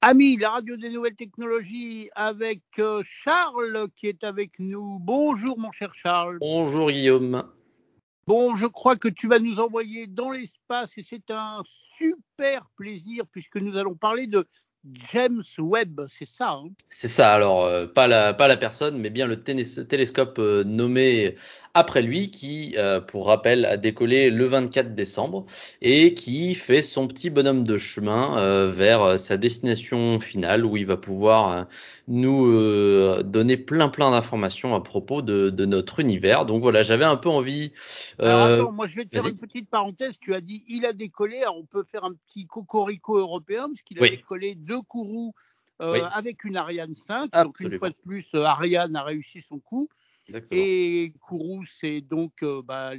Ami, la radio des nouvelles technologies avec euh, Charles qui est avec nous. Bonjour mon cher Charles. Bonjour Guillaume. Bon, je crois que tu vas nous envoyer dans l'espace et c'est un super plaisir puisque nous allons parler de James Webb, c'est ça hein? C'est ça, alors euh, pas, la, pas la personne, mais bien le télescope euh, nommé après lui, qui, euh, pour rappel, a décollé le 24 décembre et qui fait son petit bonhomme de chemin vers sa destination finale où il va pouvoir nous donner plein plein d'informations à propos de, de, notre univers. Donc voilà, j'avais un peu envie. Alors attends, moi je vais te faire une petite parenthèse. Tu as dit il a décollé, alors on peut faire un petit cocorico européen parce qu'il a décollé deux Kourou euh, avec une Ariane 5. Donc une fois de plus, euh, Ariane a réussi son coup. Et Kourou, c'est donc euh, bah,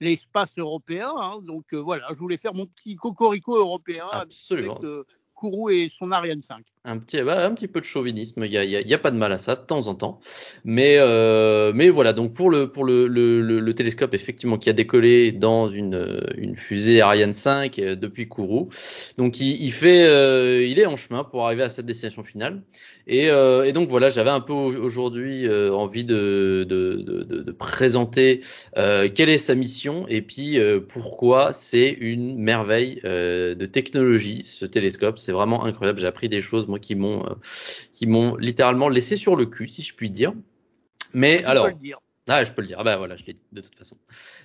l'espace européen. Hein. donc voilà, je voulais faire mon petit cocorico européen Absolument. avec Kourou et son Ariane 5. Un petit, bah, un petit peu de chauvinisme, il n'y a, y a, pas de mal à ça de temps en temps. Mais, euh, mais voilà, donc pour, le, pour le, le, le, télescope, effectivement, qui a décollé dans une, une fusée Ariane 5 euh, depuis Kourou, donc il, il fait, euh, il est en chemin pour arriver à cette destination finale. Et, euh, et donc voilà, j'avais un peu aujourd'hui euh, envie de, de, de, de présenter quelle est sa mission et puis pourquoi c'est une merveille de technologie, ce télescope. C'est vraiment incroyable, j'ai appris des choses moi qui m'ont euh, qui m'ont littéralement laissé sur le cul, si je puis dire. Mais alors. Peux le dire. Ah, je peux le dire. Ah bah voilà, je l'ai dit de toute façon.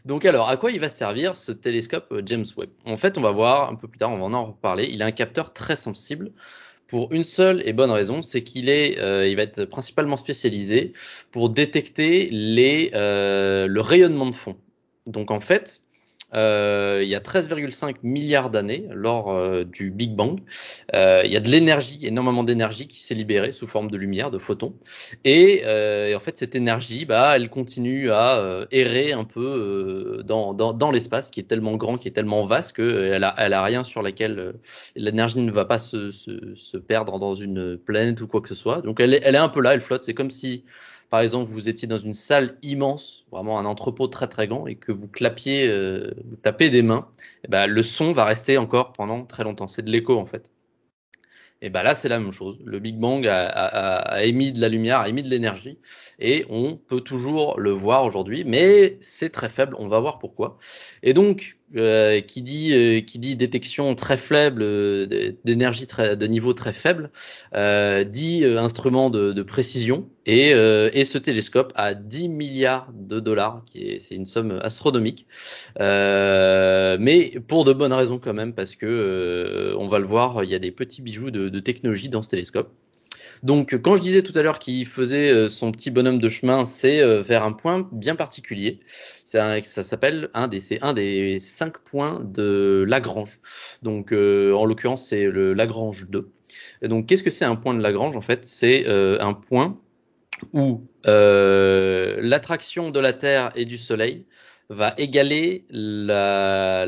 Donc alors, à quoi il va servir ce télescope euh, James Webb? En fait, on va voir un peu plus tard, on va en reparler. Il a un capteur très sensible pour une seule et bonne raison, c'est qu'il est, euh, il va être principalement spécialisé pour détecter les, le rayonnement de fond. Donc en fait, euh, il y a 13,5 milliards d'années, lors euh, du Big Bang. Euh, il y a de l'énergie, énormément d'énergie qui s'est libérée sous forme de lumière, de photons. Et, en fait, cette énergie, bah, elle continue à errer un peu dans, l'espace, qui est tellement grand, qui est tellement vaste qu'elle a, elle a rien sur laquelle l'énergie ne va pas se, perdre dans une planète ou quoi que ce soit. Donc, elle est un peu là, elle flotte. C'est comme si par exemple, vous étiez dans une salle immense, vraiment un entrepôt très très grand, et que vous clapiez, euh, vous tapez des mains, et ben, le son va rester encore pendant très longtemps. C'est de l'écho en fait. Et ben là, c'est la même chose. Le Big Bang a, émis de la lumière, a émis de l'énergie, et on peut toujours le voir aujourd'hui, mais c'est très faible. On va voir pourquoi. Et donc, euh, qui dit euh, qui dit détection très faible euh, d'énergie de niveau très faible dit instrument de, précision et, ce télescope a 10 milliards de dollars qui c'est une somme astronomique mais pour de bonnes raisons quand même parce que on va le voir il y a des petits bijoux de, de technologie dans ce télescope donc, quand je disais tout à l'heure qu'il faisait son petit bonhomme de chemin, c'est vers un point bien particulier. Ça s'appelle un des, c'est un des cinq points de Lagrange. Donc, euh, en l'occurrence, c'est le Lagrange 2. Et donc, qu'est-ce que c'est un point de Lagrange En fait, c'est un point où l'attraction de la Terre et du Soleil va égaler la,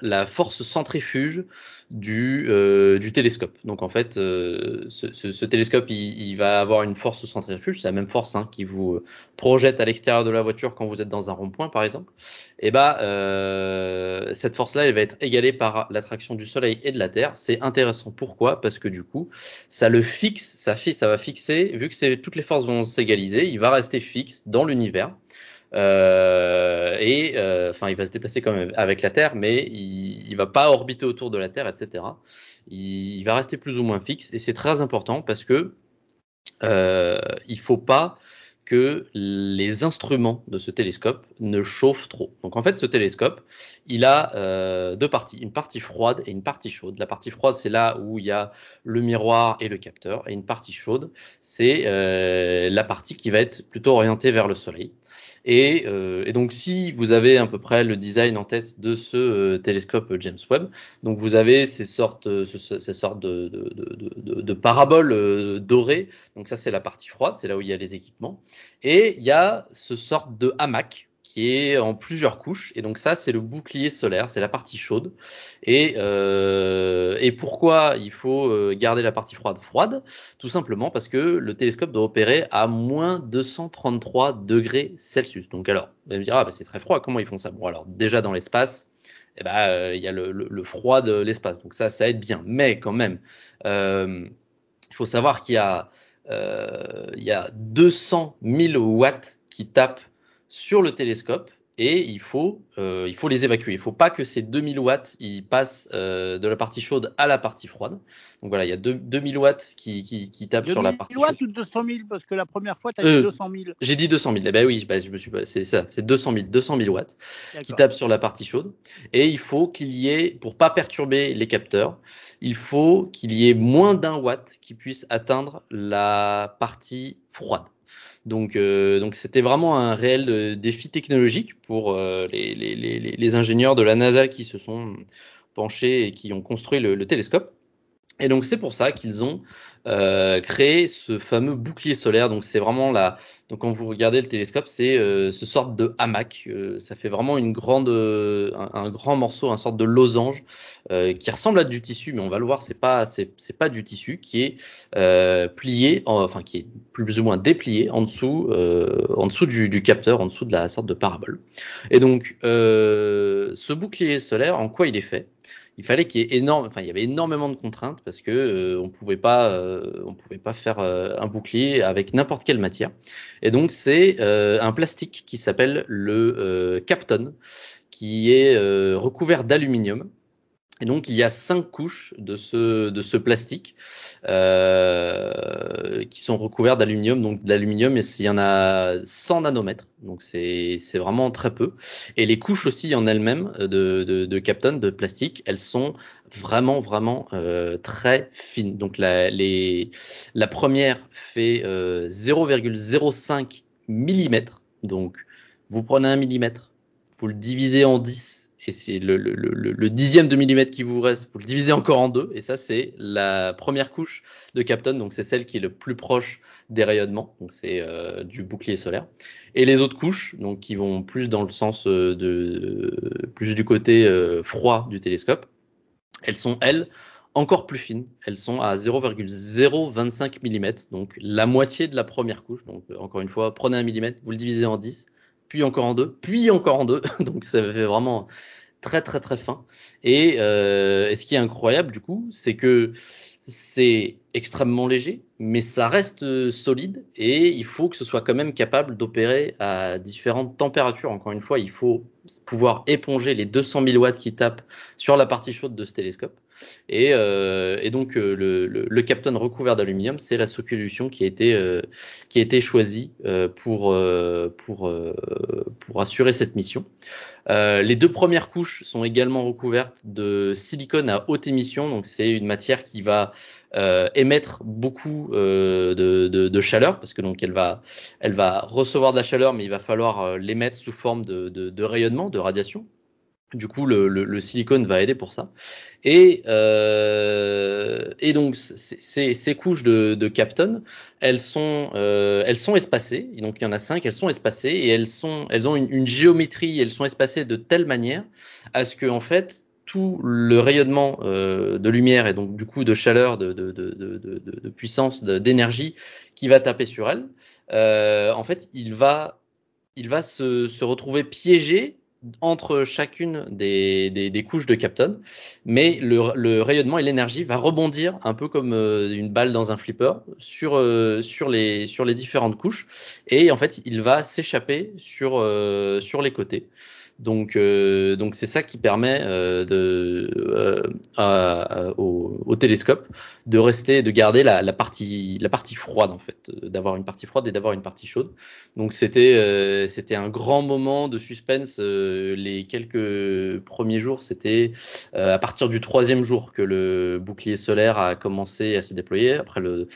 la force centrifuge du, euh, du télescope. Donc en fait, euh, ce, télescope, il, va avoir une force centrifuge, c'est la même force hein, qui vous euh, projette à l'extérieur de la voiture quand vous êtes dans un rond-point, par exemple. Et bah, euh, cette force-là, elle va être égalée par l'attraction du Soleil et de la Terre. C'est intéressant. Pourquoi? Parce que du coup, ça le fixe, ça, ça va fixer, vu que toutes les forces vont s'égaliser, il va rester fixe dans l'univers. Euh, et euh, enfin, il va se déplacer quand même avec la Terre, mais il, il va pas orbiter autour de la Terre, etc. Il, il va rester plus ou moins fixe, et c'est très important parce que euh, il faut pas que les instruments de ce télescope ne chauffent trop. Donc en fait, ce télescope, il a euh, deux parties, une partie froide et une partie chaude. La partie froide, c'est là où il y a le miroir et le capteur, et une partie chaude, c'est euh, la partie qui va être plutôt orientée vers le Soleil. Et, euh, et, donc, si vous avez à peu près le design en tête de ce euh, télescope James Webb, donc vous avez ces sortes, euh, ces sortes de, paraboles dorées. Donc ça, c'est la partie froide, c'est là où il y a les équipements. Et il y a ce sorte de hamac qui est en plusieurs couches. Et donc ça, c'est le bouclier solaire, c'est la partie chaude. Et, euh, pourquoi il faut euh, garder la partie froide? Froide Tout simplement parce que le télescope doit opérer à moins 233 degrés Celsius. Donc alors, vous allez me dire, ah, bah, c'est très froid, comment ils font ça? Bon, alors déjà dans l'espace, eh ben, il y a le, froid de l'espace. Donc ça, ça aide bien. Mais quand même, il faut savoir qu'il y y a 200 000 watts qui tapent sur le télescope et il faut, euh, il faut les évacuer. Il ne faut pas que ces 2000 watts ils passent euh, de la partie chaude à la partie froide. Donc voilà, il y a 2000 watts qui, qui, qui tapent sur la partie 2000 watts ou 200 000 Parce que la première fois, tu as dit 200 000. J'ai dit 200 000. Eh ben oui, bah, je me suis c'est ça, c'est 200 000, 200 000 watts qui tapent sur la partie chaude. Et il faut qu'il y ait, pour pas perturber les capteurs, il faut qu'il y ait moins d'un watt qui puisse atteindre la partie froide. Donc, euh, donc c'était vraiment un réel euh, défi technologique pour euh, les, les, les, les, ingénieurs de la NASA qui se sont penchés et qui ont construit le, le télescope. Et donc c'est pour ça qu'ils ont euh, créé ce fameux bouclier solaire. Donc c'est vraiment la. Donc quand vous regardez le télescope, c'est euh, ce sorte de hamac. Euh, ça fait vraiment une grande, un, un, grand morceau, un sorte de losange qui ressemble à du tissu, mais on va le voir, c'est pas, c'est, pas du tissu qui est plié, enfin qui est plus ou moins déplié en dessous, en dessous du, du, capteur, en dessous de la sorte de parabole. Et donc ce bouclier solaire, en quoi il est fait? Il fallait qu'il y ait énorme, enfin il y avait énormément de contraintes parce que euh, on pouvait pas, euh, on pouvait pas faire euh, un bouclier avec n'importe quelle matière. Et donc c'est un plastique qui s'appelle le Capton, qui est recouvert d'aluminium. Et donc il y a cinq couches de ce plastique euh, qui sont recouverts d'aluminium. Donc d'aluminium, il y en a 100 nanomètres, donc c'est vraiment très peu. Et les couches aussi en elles-mêmes de, de, de plastique, elles sont vraiment vraiment euh, très fines. Donc la, première fait euh, 0,05 mm. Donc vous prenez un millimètre, vous le divisez en 10 et c'est le, dixième de millimètre qui vous reste, vous le divisez encore en deux, et ça c'est la première couche de Capton, donc c'est celle qui est le plus proche des rayonnements, donc c'est euh, du bouclier solaire. Et les autres couches, donc qui vont plus dans le sens euh, de plus du côté euh, froid du télescope, elles sont elles encore plus fines, elles sont à 0,025 mm, donc la moitié de la première couche. Donc encore une fois, prenez un millimètre, vous le divisez en 10, puis encore en deux, puis encore en deux. Donc ça fait vraiment très très très fin. Et, euh, et ce qui est incroyable du coup, c'est que c'est extrêmement léger, mais ça reste solide et il faut que ce soit quand même capable d'opérer à différentes températures. Encore une fois, il faut pouvoir éponger les 200 000 watts qui tapent sur la partie chaude de ce télescope. Et, euh, et donc euh, le, le, le, Capton recouvert d'aluminium, c'est la solution qui a été euh, qui a été choisie pour pour pour assurer cette mission. les deux premières couches sont également recouvertes de silicone à haute émission, donc c'est une matière qui va émettre beaucoup de, de, de, chaleur parce que donc elle va elle va recevoir de la chaleur, mais il va falloir l'émettre sous forme de, de rayonnement, de radiation. Du coup, le, le, le, silicone va aider pour ça. Et, euh, et donc, ces, couches de, de elles sont, euh, elles sont espacées. Et donc, il y en a cinq, elles sont espacées et elles, sont, elles ont une, une géométrie, elles sont espacées de telle manière à ce que, en fait, tout le rayonnement euh, de lumière et donc du coup de chaleur, de, de, de, de, puissance, d'énergie qui va taper sur elles, euh, en fait, il va, il va se, se retrouver piégé entre chacune des, couches de Capton, mais le, rayonnement et l'énergie va rebondir un peu comme euh, une balle dans un flipper sur, euh, sur, les, différentes couches, et en fait il va s'échapper sur, euh, sur les côtés. Donc, euh, donc c'est ça qui permet euh, de, euh, au, au, télescope de rester, de garder la, la, partie, la partie froide en fait, d'avoir une partie froide et d'avoir une partie chaude. Donc c'était, c'était un grand moment de suspense. les quelques premiers jours, c'était à partir du troisième jour que le bouclier solaire a commencé à se déployer. Après le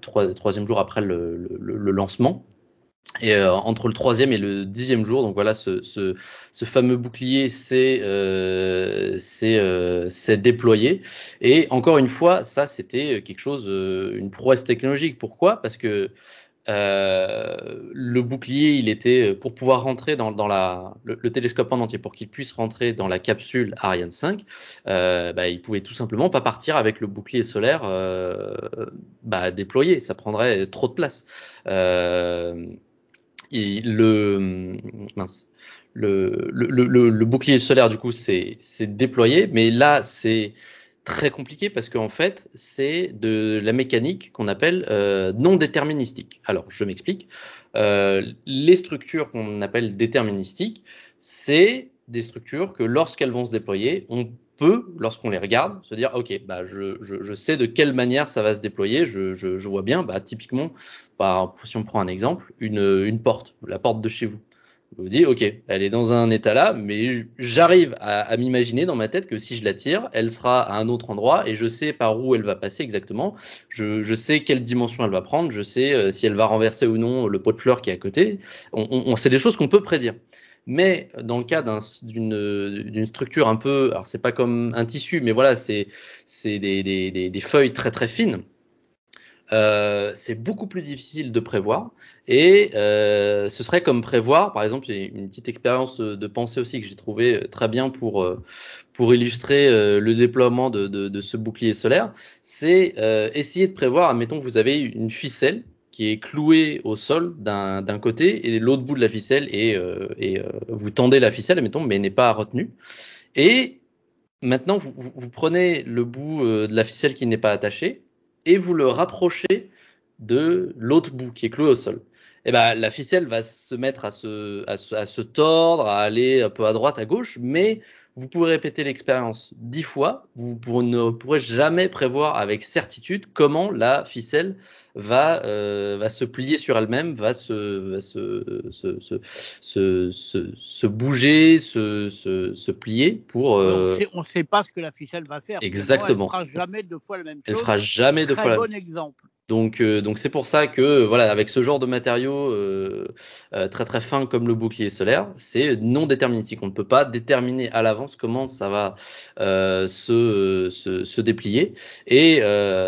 troisième jour après le, le, le lancement. Et euh, entre le troisième et le dixième jour, donc voilà, ce, fameux bouclier s'est euh, euh, déployé. Et encore une fois, ça c'était quelque chose, une prouesse technologique. Pourquoi? Parce que le bouclier, il était pour pouvoir rentrer dans, la, le, le, télescope en entier, pour qu'il puisse rentrer dans la capsule Ariane 5, euh, bah, il pouvait tout simplement pas partir avec le bouclier solaire bah, déployé. Ça prendrait trop de place. Le bouclier solaire, du coup, c'est déployé, mais là, c'est très compliqué parce qu'en fait, c'est de la mécanique qu'on appelle euh, non déterministique. Alors, je m'explique. Euh, les structures qu'on appelle déterministiques, c'est des structures que lorsqu'elles vont se déployer, on peut, lorsqu'on les regarde, se dire, OK, bah, je, sais de quelle manière ça va se déployer. Je, je vois bien, bah, typiquement, si on prend un exemple, une, porte, la porte de chez vous. Vous vous dites, OK, elle est dans un état là, mais j'arrive à, m'imaginer dans ma tête que si je la tire, elle sera à un autre endroit et je sais par où elle va passer exactement. Je, sais quelle dimension elle va prendre. Je sais euh, si elle va renverser ou non le pot de fleurs qui est à côté. On, c'est des choses qu'on peut prédire. Mais dans le cas d'une structure un peu, alors c'est pas comme un tissu, mais voilà, c'est des, feuilles très très fines. Euh, c'est beaucoup plus difficile de prévoir. Et euh, ce serait comme prévoir, par exemple, une petite expérience de pensée aussi que j'ai trouvé très bien pour euh, pour illustrer euh, le déploiement de, de, de, ce bouclier solaire, c'est euh, essayer de prévoir, admettons vous avez une ficelle qui est clouée au sol d'un côté et l'autre bout de la ficelle et, et vous tendez la ficelle, admettons, mais n'est pas retenue. Et maintenant, vous, vous prenez le bout de la ficelle qui n'est pas attaché et vous le rapprochez de l'autre bout qui est cloué au sol. Et eh ben, la ficelle va se mettre à se, tordre, à aller un peu à droite, à gauche, mais vous pouvez répéter l'expérience dix fois, vous ne pourrez jamais prévoir avec certitude comment la ficelle va, euh, va se plier sur elle-même, va se, va se, se, se, se, se bouger, se, se, se plier pour. Euh... On ne sait pas ce que la ficelle va faire. Exactement. Elle fera jamais deux fois la même chose. Elle fera jamais deux fois la même chose. bon exemple. Donc, euh, donc c'est pour ça que voilà, avec ce genre de matériaux euh, euh, très très fins comme le bouclier solaire, c'est non déterministique. On ne peut pas déterminer à l'avance comment ça va se, se, se, déplier. Et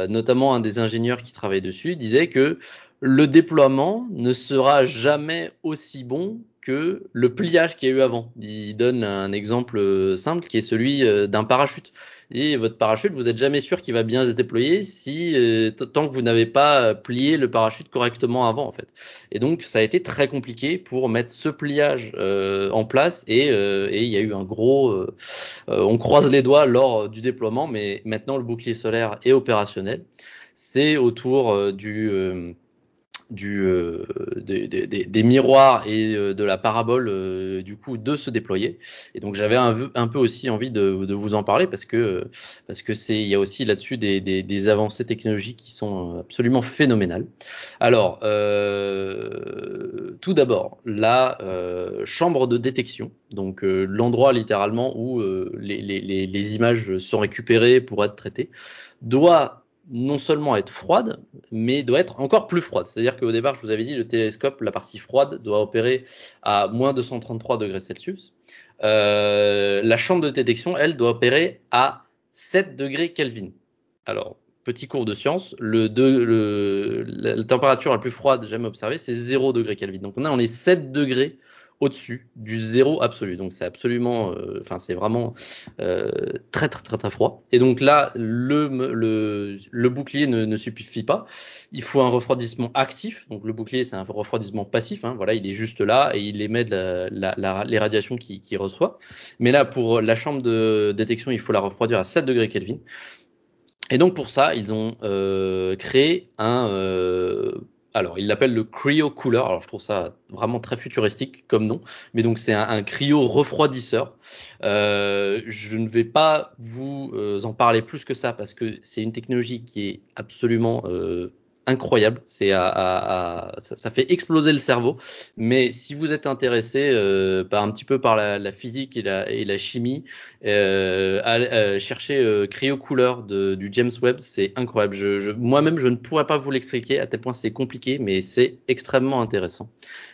notamment un des ingénieurs qui travaille dessus disait que le déploiement ne sera jamais aussi bon que le pliage qu'il y a eu avant. Il donne un exemple simple qui est celui d'un parachute et votre parachute, vous n'êtes jamais sûr qu'il va bien se déployer si euh, tant que vous n'avez pas plié le parachute correctement avant en fait. Et donc ça a été très compliqué pour mettre ce pliage euh, en place et, euh, et, il y a eu un gros, on croise les doigts lors du déploiement, mais maintenant le bouclier solaire est opérationnel. C'est autour du du, euh, des, des, des, miroirs et euh, de la parabole euh, du coup de se déployer. Et donc j'avais un, peu aussi envie de, de, vous en parler parce que parce que c'est il y a aussi là-dessus des, des, avancées technologiques qui sont absolument phénoménales. Alors tout d'abord la chambre de détection, donc l'endroit littéralement où les, les, les images sont récupérées pour être traitées, doit non seulement être froide, mais doit être encore plus froide. C'est-à-dire qu'au départ, je vous avais dit, le télescope, la partie froide, doit opérer à moins 233 degrés Celsius. Euh, la chambre de détection, elle, doit opérer à 7 degrés Kelvin. Alors, petit cours de science, la température la plus froide jamais observée, c'est 0 degrés Kelvin. Donc on a on est 7 degrés au-dessus du zéro absolu. Donc c'est absolument, euh, enfin c'est vraiment euh, très, très très froid. Et donc là, le, le, bouclier ne, ne, suffit pas. Il faut un refroidissement actif. Donc le bouclier c'est un refroidissement passif. Hein. Voilà, il est juste là et il émet de la, la, les radiations qu'il qui reçoit. Mais là pour la chambre de détection, il faut la refroidir à 7 degrés Kelvin. Et donc pour ça, ils ont euh, créé un alors, il l'appelle le cryo cooler. Alors, je trouve ça vraiment très futuristique comme nom. Mais donc, c'est un, cryo refroidisseur. Euh, je ne vais pas vous euh, en parler plus que ça parce que c'est une technologie qui est absolument euh, incroyable. C'est à, à, ça, ça, fait exploser le cerveau. Mais si vous êtes intéressé euh, par un petit peu par la, la physique et la, et la chimie, euh, à, euh, chercher euh, cryocouleur de, du James Webb, c'est incroyable. Je, je, Moi-même, je ne pourrais pas vous l'expliquer à tel point c'est compliqué, mais c'est extrêmement intéressant.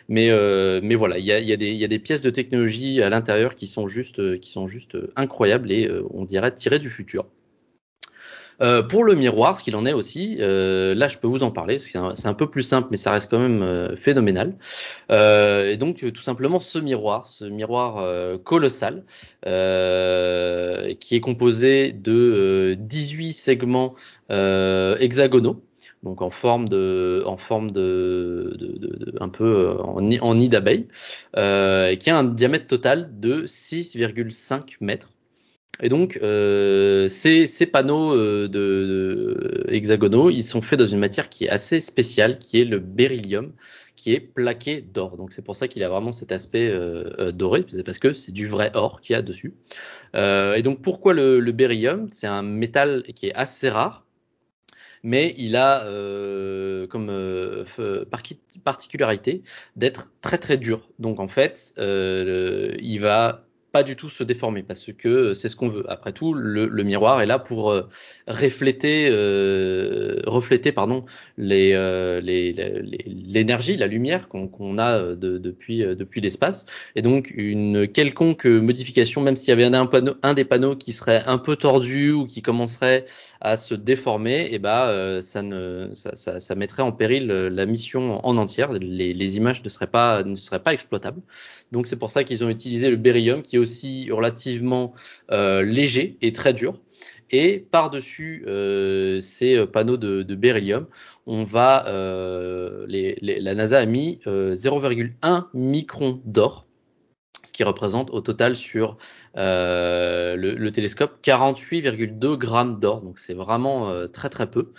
Mais, euh, mais voilà, il y a, y, a y a, des pièces de technologie à l'intérieur qui sont juste, qui sont juste incroyables et on dirait tirées du futur. Euh, pour le miroir, ce qu'il en est aussi, euh, là je peux vous en parler, c'est un, peu plus simple, mais ça reste quand même euh, phénoménal. Euh, et donc tout simplement ce miroir, ce miroir euh, colossal, qui est composé de 18 segments hexagonaux. donc en forme de, en forme de, de, un peu en, en nid d'abeille, qui a un diamètre total de 6,5 mètres. Et donc, euh, ces, ces, panneaux euh, de, hexagonaux, ils sont faits dans une matière qui est assez spéciale, qui est le beryllium, qui est plaqué d'or. Donc, c'est pour ça qu'il a vraiment cet aspect euh, euh doré, parce que c'est du vrai or qu'il y a dessus. Euh, et donc, pourquoi le, le beryllium? C'est un métal qui est assez rare, mais il a euh, comme euh, particularité d'être très très dur. Donc en fait, euh, il va pas du tout se déformer parce que c'est ce qu'on veut. Après tout, le, le, miroir est là pour euh, refléter, euh, refléter pardon, les, euh, l'énergie, la lumière qu'on a euh, de, depuis, euh, depuis l'espace. Et donc, une quelconque modification, même s'il y avait un, un des panneaux qui serait un peu tordu ou qui commencerait à se déformer, et eh ben, ça, ne, ça, ça, mettrait en péril la mission en entière. Les, images ne seraient pas, ne seraient pas exploitables. Donc c'est pour ça qu'ils ont utilisé le beryllium qui est aussi relativement euh, léger et très dur. Et par-dessus euh, ces panneaux de, de, beryllium, on va, euh, les, la NASA a mis 0,1 euh, micron d'or, qui représente au total sur euh, le, le, télescope 48,2 grammes d'or. Donc c'est vraiment euh, très très peu.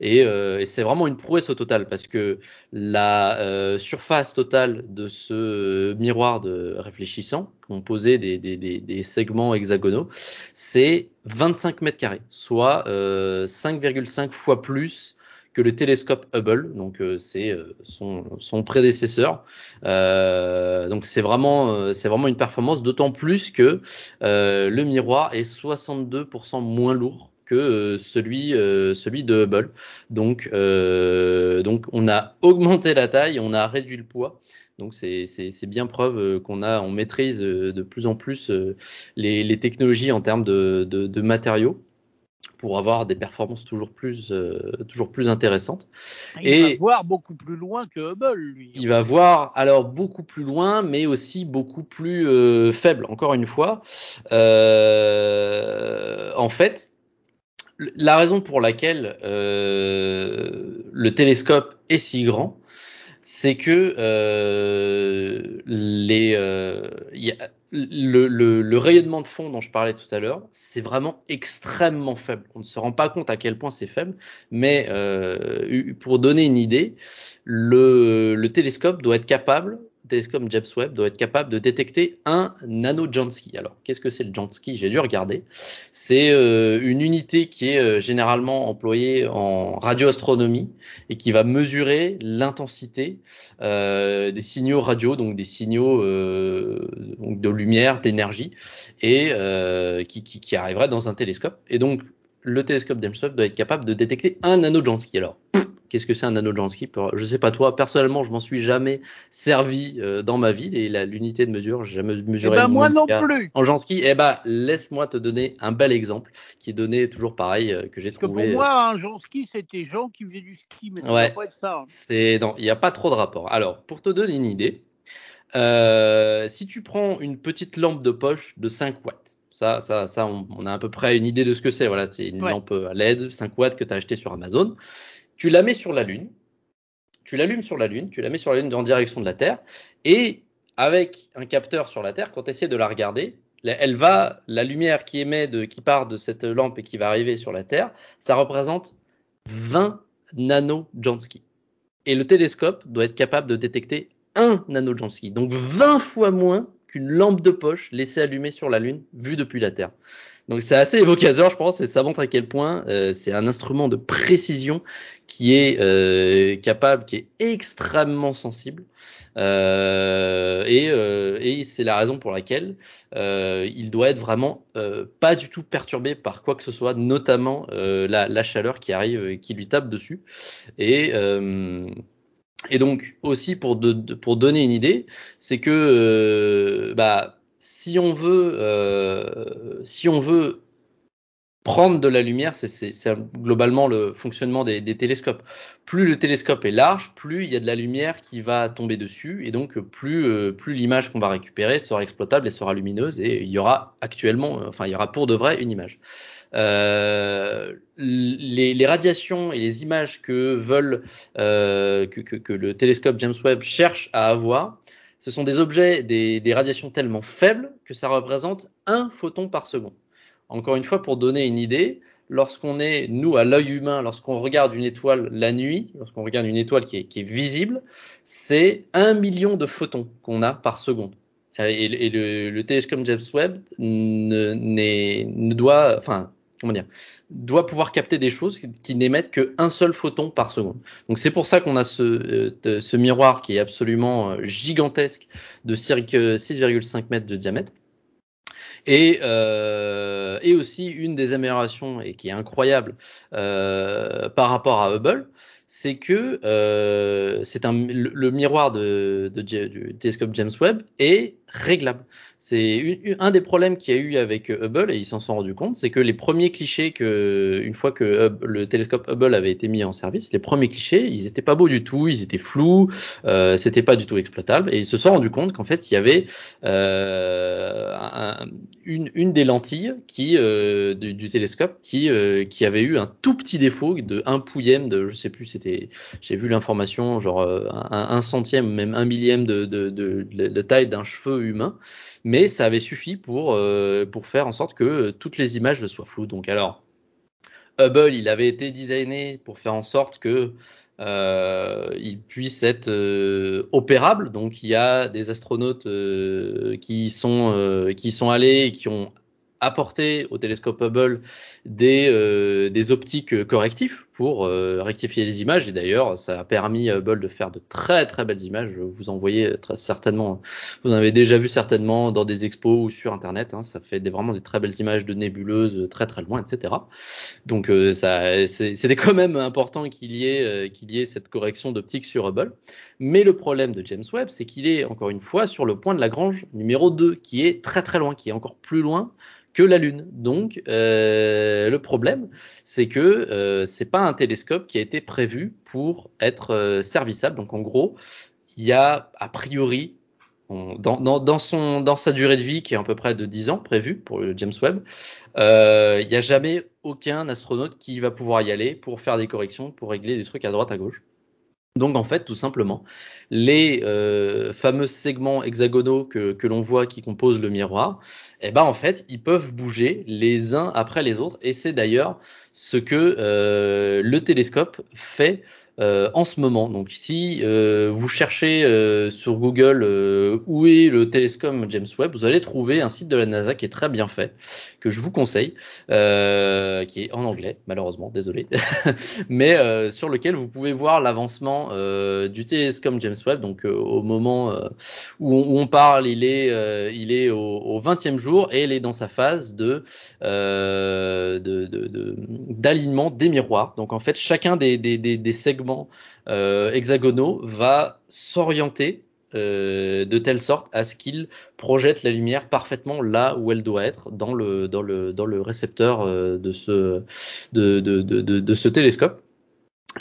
Et, euh, et c'est vraiment une prouesse au total parce que la surface totale de ce miroir de réfléchissant, composé des, des, segments hexagonaux, c'est 25 mètres carrés, soit 5,5 euh, fois plus que le télescope Hubble, donc euh, c'est euh, son, son, prédécesseur. Euh, donc c'est vraiment, c'est vraiment une performance, d'autant plus que le miroir est 62% moins lourd que celui, celui de Hubble. Donc, donc on a augmenté la taille, on a réduit le poids. Donc c'est bien preuve qu'on a, on maîtrise de plus en plus les, les technologies en termes de, de, de matériaux pour avoir des performances toujours plus, euh, toujours plus intéressantes. Il et va voir beaucoup plus loin que Hubble, lui. Il va voir alors beaucoup plus loin, mais aussi beaucoup plus euh, faible. Encore une fois, euh, en fait, la raison pour laquelle euh, le télescope est si grand, c'est que euh, les, euh, y a, le, le, le, rayonnement de fond dont je parlais tout à l'heure, c'est vraiment extrêmement faible. On ne se rend pas compte à quel point c'est faible, mais euh, pour donner une idée, le, le télescope doit être capable télescope James Webb doit être capable de détecter un nano-Jansky. Alors, qu'est-ce que c'est le Jansky? J'ai dû regarder. C'est euh, une unité qui est euh, généralement employée en radioastronomie et qui va mesurer l'intensité euh, des signaux radio, donc des signaux de lumière, d'énergie, et qui, qui, qui arriverait dans un télescope. Et donc, le télescope James Webb doit être capable de détecter un nano-Jansky. Alors, Qu'est-ce que c'est un nano Jansky Je sais pas toi, personnellement, je m'en suis jamais servi euh, dans ma vie et l'unité de mesure, j'ai jamais mesuré. Eh ben moi non plus. En Jansky, eh ben laisse-moi te donner un bel exemple qui est donné toujours pareil euh, que j'ai trouvé. Que pour moi, un Jansky, c'était Jean qui faisait du ski, mais ça ouais, pas être ça. Hein. C'est il n'y a pas trop de rapport. Alors, pour te donner une idée, euh, si tu prends une petite lampe de poche de 5 watts, ça, ça, ça, on, on, a à peu près une idée de ce que c'est. Voilà, c'est une ouais. lampe à LED 5 watts que tu as acheté sur Amazon tu la mets sur la Lune, tu l'allumes sur la Lune, tu la mets sur la Lune en direction de la Terre, et avec un capteur sur la Terre, quand tu essaies de la regarder, elle va, la lumière qui émet, de, qui part de cette lampe et qui va arriver sur la Terre, ça représente 20 nano-Jansky. Et le télescope doit être capable de détecter un nano-Jansky, donc 20 fois moins qu'une lampe de poche laissée allumée sur la Lune vue depuis la Terre. Donc c'est assez évocateur, je pense, et ça montre à quel point euh, c'est un instrument de précision qui est euh, capable, qui est extrêmement sensible. Euh, et, euh, et c'est la raison pour laquelle euh, il doit être vraiment pas du tout perturbé par quoi que ce soit, notamment la, la, chaleur qui arrive et qui lui tape dessus. Et et donc aussi pour, de, pour donner une idée, c'est que bah si on veut, euh, si on veut prendre de la lumière, c'est globalement le fonctionnement des, télescopes. Plus le télescope est large, plus il y a de la lumière qui va tomber dessus, et donc plus, euh, l'image qu'on va récupérer sera exploitable et sera lumineuse, et il y aura actuellement, enfin il y aura pour de vrai une image. euh, les, radiations et les images que veulent euh, que, le télescope James Webb cherche à avoir, ce sont des objets, des, radiations tellement faibles que ça représente un photon par seconde. Encore une fois, pour donner une idée, lorsqu'on est, nous, à l'œil humain, lorsqu'on regarde une étoile la nuit, lorsqu'on regarde une étoile qui est, visible, c'est un million de photons qu'on a par seconde. Et, et le, le, télescope James Webb ne, ne doit, enfin, doit pouvoir capter des choses qui, n'émettent qu'un seul photon par seconde. Donc c'est pour ça qu'on a ce, euh, miroir qui est absolument euh, gigantesque de 6,5 mètres de diamètre. Et, euh, aussi une des améliorations et qui est incroyable euh, par rapport à Hubble, c'est que euh, le, miroir du télescope James Webb est réglable. C'est un des problèmes qu'il y a eu avec euh, Hubble, et ils s'en sont rendus compte, c'est que les premiers clichés que, une fois que le télescope Hubble avait été mis en service, les premiers clichés, ils étaient pas beaux du tout, ils étaient flous, euh, c'était pas du tout exploitable, et ils se sont rendus compte qu'en fait, il y avait euh, une, une, des lentilles qui euh, du, télescope qui, euh, qui avait eu un tout petit défaut de un pouillème de, je sais plus, c'était, j'ai vu l'information, genre un, un, centième, même un millième de, de, de, de taille d'un cheveu humain mais ça avait suffi pour, euh, pour faire en sorte que toutes les images soient floues. Donc alors, Hubble, il avait été designé pour faire en sorte que euh, il puisse être euh, opérable. Donc il y a des astronautes qui sont qui sont allés et qui ont apporté au télescope Hubble des, euh, des optiques correctifs pour euh, rectifier les images. Et d'ailleurs, ça a permis à Hubble de faire de très très belles images. Vous en voyez très certainement, vous en avez déjà vu certainement dans des expos ou sur Internet. Hein. ça fait vraiment des très belles images de nébuleuses très très loin, etc. Donc euh, ça, c'était quand même important qu'il y ait qu'il y ait cette correction d'optique sur Hubble. Mais le problème de James Webb, c'est qu'il est encore une fois sur le point de Lagrange numéro 2, qui est très très loin, qui est encore plus loin que la Lune. Donc, euh, le problème, c'est que euh, c'est pas un télescope qui a été prévu pour être euh, servissable. Donc, en gros, il y a a priori dans, dans, sa durée de vie, qui est à peu près de 10 ans prévue pour le James Webb, euh, il n'y a jamais aucun astronaute qui va pouvoir y aller pour faire des corrections, pour régler des trucs à droite à gauche. Donc en fait, tout simplement, les euh, fameux segments hexagonaux que, que l'on voit qui composent le miroir, eh ben en fait, ils peuvent bouger les uns après les autres. Et c'est d'ailleurs ce que euh, le télescope fait euh, en ce moment. Donc si euh, vous cherchez euh, sur Google où est le télescope James Webb, vous allez trouver un site de la NASA qui est très bien fait, que je vous conseille, qui est en anglais malheureusement, désolé, mais sur lequel vous pouvez voir l'avancement du télescope James Webb. Donc au moment où on, parle, il est, il est au, 20e jour et il est dans sa phase de d'alignement de, de, des miroirs. Donc en fait, chacun des segments euh, hexagonaux va s'orienter euh, de telle sorte à ce qu'il projette la lumière parfaitement là où elle doit être dans le, dans le, dans le récepteur euh, de, ce, de, ce télescope.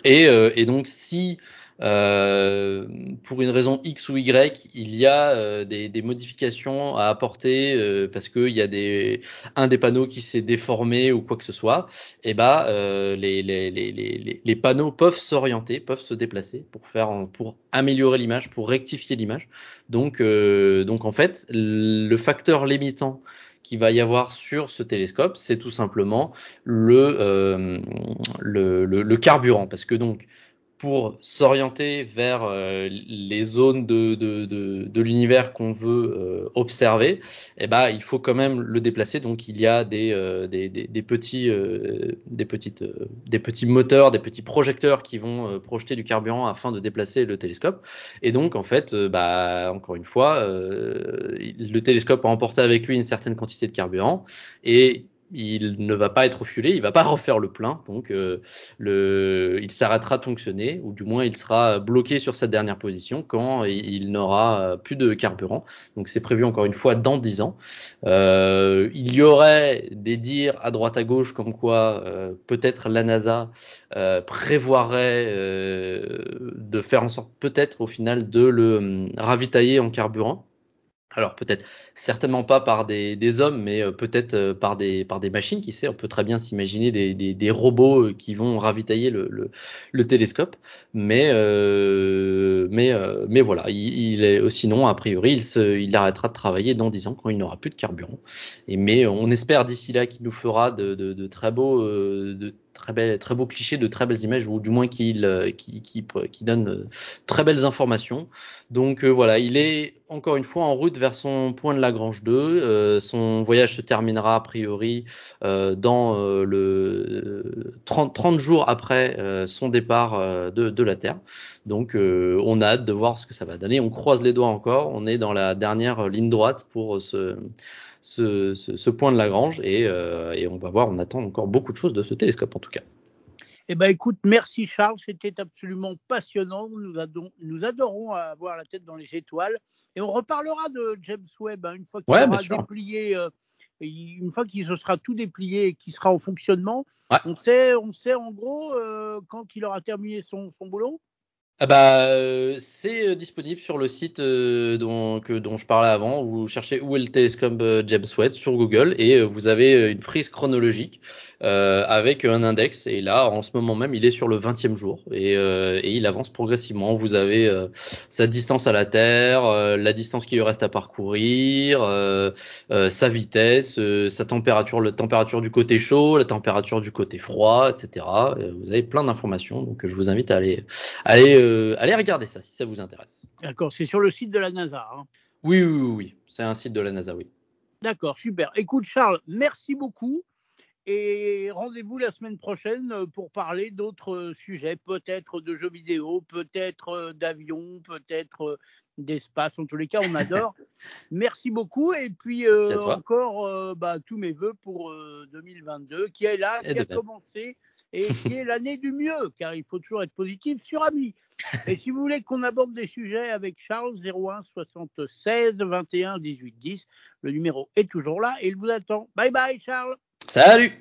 Et, et donc si euh, pour une raison X ou Y, il y a euh, des, des, modifications à apporter euh, parce qu'il y a des, un des panneaux qui s'est déformé ou quoi que ce soit. Et bah, les, les, les, les, panneaux peuvent s'orienter, peuvent se déplacer pour faire, pour améliorer l'image, pour rectifier l'image. Donc, donc en fait, le facteur limitant qu'il va y avoir sur ce télescope, c'est tout simplement le, le, le, le, carburant. Parce que donc, pour s'orienter vers euh, les zones de, de, de, de l'univers qu'on veut euh, observer, eh ben, il faut quand même le déplacer. Donc il y a des, euh, des, des, petits, des, petites, des petits moteurs, des petits projecteurs qui vont projeter du carburant afin de déplacer le télescope. Et donc en fait, bah, encore une fois, le télescope a emporté avec lui une certaine quantité de carburant et il ne va pas être refuelé, il va pas refaire le plein, donc euh, le, il s'arrêtera de fonctionner, ou du moins il sera bloqué sur sa dernière position quand il, n'aura plus de carburant. Donc c'est prévu encore une fois dans 10 ans. Euh, il y aurait des dires à droite à gauche comme quoi euh, peut-être la NASA prévoirait de faire en sorte peut-être au final de le ravitailler en carburant. Alors peut-être certainement pas par des, hommes, mais euh, peut-être euh, par des par des machines. Qui sait, on peut très bien s'imaginer des, des, robots euh, qui vont ravitailler le, le, le télescope. Mais mais mais voilà, il, est sinon a priori il se il arrêtera de travailler dans 10 ans quand il n'aura plus de carburant. Et mais on espère d'ici là qu'il nous fera de, de, très beaux très, belles, très beaux clichés, de très belles images, ou du moins euh, qui, qui, qui donne euh, très belles informations. Donc euh, voilà, il est encore une fois en route vers son point de Lagrange 2. son voyage se terminera a priori dans le 30, 30, jours après son départ de, de, la Terre. Donc on a hâte de voir ce que ça va donner. On croise les doigts encore. On est dans la dernière ligne droite pour ce ce, ce, point de Lagrange et, euh, et, on va voir, on attend encore beaucoup de choses de ce télescope en tout cas. Eh ben écoute, merci Charles, c'était absolument passionnant. Nous, adorons, nous adorons avoir la tête dans les étoiles et on reparlera de James Webb hein, une fois qu'il sera déplié, euh, une fois qu'il se sera tout déplié et qu'il sera en fonctionnement. Ouais. On sait, on sait en gros euh, quand il aura terminé son, son boulot. Ah bah, euh, c'est euh, disponible sur le site euh, dont, dont je parlais avant. Vous cherchez où est le télescope James Webb sur Google et vous avez une frise chronologique avec un index. Et là, en ce moment même, il est sur le 20e jour et, et il avance progressivement. Vous avez sa distance à la Terre, la distance qu'il lui reste à parcourir, sa vitesse, sa température, la température du côté chaud, la température du côté froid, etc. Vous avez plein d'informations. Donc, je vous invite à aller, aller euh, allez regarder ça si ça vous intéresse. D'accord, c'est sur le site de la NASA. Hein. Oui, oui, oui, oui. c'est un site de la NASA, oui. D'accord, super. Écoute, Charles, merci beaucoup. Et rendez-vous la semaine prochaine pour parler d'autres sujets, peut-être de jeux vidéo, peut-être d'avions, peut-être d'espace. En tous les cas, on adore. Merci beaucoup. Et puis euh, encore euh, bah, tous mes voeux pour 2022, qui est là, qui a commencé et qui est l'année du mieux, car il faut toujours être positif sur Ami. Et si vous voulez qu'on aborde des sujets avec Charles 01 76 21 18 10, le numéro est toujours là et il vous attend. Bye bye Charles. Salut